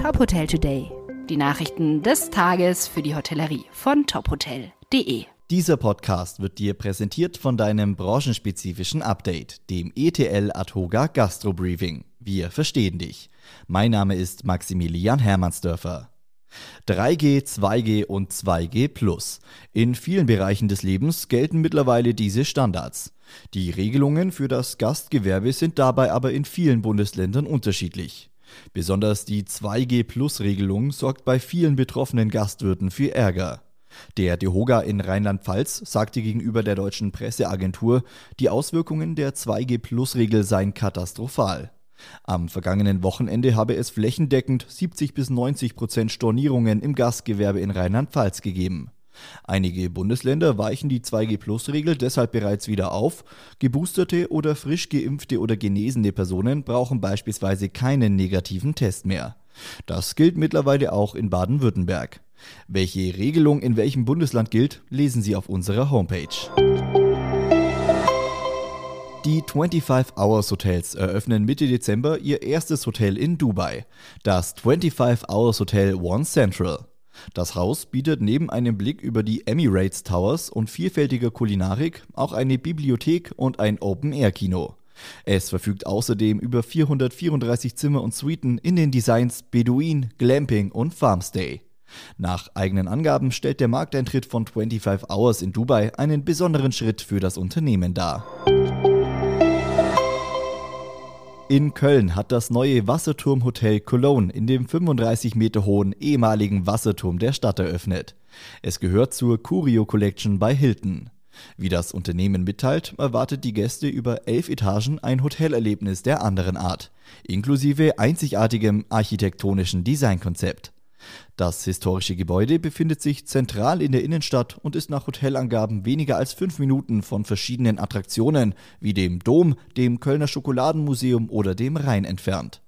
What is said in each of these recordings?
Top Hotel Today. Die Nachrichten des Tages für die Hotellerie von tophotel.de. Dieser Podcast wird dir präsentiert von deinem branchenspezifischen Update, dem ETL Atoga Gastro Briefing. Wir verstehen dich. Mein Name ist Maximilian Hermannsdörfer. 3G, 2G und 2G Plus. In vielen Bereichen des Lebens gelten mittlerweile diese Standards. Die Regelungen für das Gastgewerbe sind dabei aber in vielen Bundesländern unterschiedlich. Besonders die 2G Plus Regelung sorgt bei vielen betroffenen Gastwirten für Ärger. Der DeHoga in Rheinland-Pfalz sagte gegenüber der deutschen Presseagentur, die Auswirkungen der 2G Plus Regel seien katastrophal. Am vergangenen Wochenende habe es flächendeckend 70 bis 90 Prozent Stornierungen im Gastgewerbe in Rheinland-Pfalz gegeben. Einige Bundesländer weichen die 2G-Plus-Regel deshalb bereits wieder auf. Geboosterte oder frisch geimpfte oder genesene Personen brauchen beispielsweise keinen negativen Test mehr. Das gilt mittlerweile auch in Baden-Württemberg. Welche Regelung in welchem Bundesland gilt, lesen Sie auf unserer Homepage. Die 25 Hours Hotels eröffnen Mitte Dezember ihr erstes Hotel in Dubai, das 25 Hours Hotel One Central. Das Haus bietet neben einem Blick über die Emirates Towers und vielfältiger Kulinarik auch eine Bibliothek und ein Open-Air-Kino. Es verfügt außerdem über 434 Zimmer und Suiten in den Designs Beduin, Glamping und Farmstay. Nach eigenen Angaben stellt der Markteintritt von 25 Hours in Dubai einen besonderen Schritt für das Unternehmen dar. In Köln hat das neue Wasserturmhotel Cologne in dem 35 Meter hohen ehemaligen Wasserturm der Stadt eröffnet. Es gehört zur Curio Collection bei Hilton. Wie das Unternehmen mitteilt, erwartet die Gäste über elf Etagen ein Hotelerlebnis der anderen Art, inklusive einzigartigem architektonischen Designkonzept. Das historische Gebäude befindet sich zentral in der Innenstadt und ist nach Hotelangaben weniger als fünf Minuten von verschiedenen Attraktionen wie dem Dom, dem Kölner Schokoladenmuseum oder dem Rhein entfernt.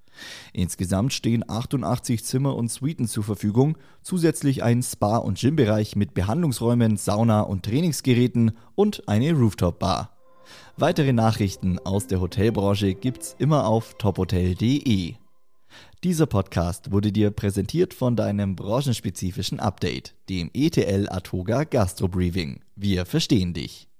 Insgesamt stehen 88 Zimmer und Suiten zur Verfügung, zusätzlich ein Spa- und Gymbereich mit Behandlungsräumen, Sauna und Trainingsgeräten und eine Rooftop-Bar. Weitere Nachrichten aus der Hotelbranche gibt's immer auf tophotel.de. Dieser Podcast wurde dir präsentiert von deinem branchenspezifischen Update, dem ETL Atoga Gastro Briefing. Wir verstehen dich.